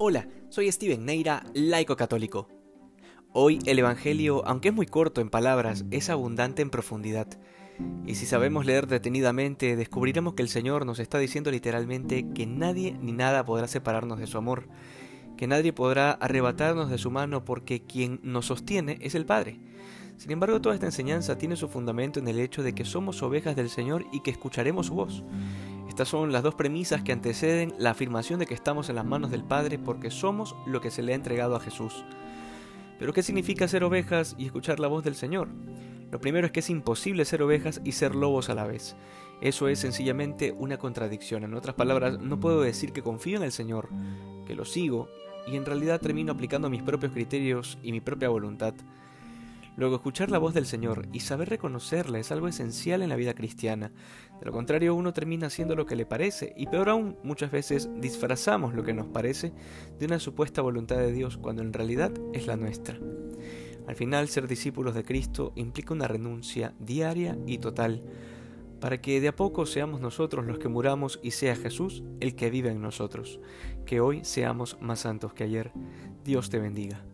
Hola, soy Steven Neira, laico católico. Hoy el Evangelio, aunque es muy corto en palabras, es abundante en profundidad. Y si sabemos leer detenidamente, descubriremos que el Señor nos está diciendo literalmente que nadie ni nada podrá separarnos de su amor, que nadie podrá arrebatarnos de su mano porque quien nos sostiene es el Padre. Sin embargo, toda esta enseñanza tiene su fundamento en el hecho de que somos ovejas del Señor y que escucharemos su voz. Estas son las dos premisas que anteceden la afirmación de que estamos en las manos del Padre porque somos lo que se le ha entregado a Jesús. Pero ¿qué significa ser ovejas y escuchar la voz del Señor? Lo primero es que es imposible ser ovejas y ser lobos a la vez. Eso es sencillamente una contradicción. En otras palabras, no puedo decir que confío en el Señor, que lo sigo, y en realidad termino aplicando mis propios criterios y mi propia voluntad. Luego, escuchar la voz del Señor y saber reconocerla es algo esencial en la vida cristiana. De lo contrario, uno termina haciendo lo que le parece y peor aún, muchas veces disfrazamos lo que nos parece de una supuesta voluntad de Dios cuando en realidad es la nuestra. Al final, ser discípulos de Cristo implica una renuncia diaria y total para que de a poco seamos nosotros los que muramos y sea Jesús el que vive en nosotros. Que hoy seamos más santos que ayer. Dios te bendiga.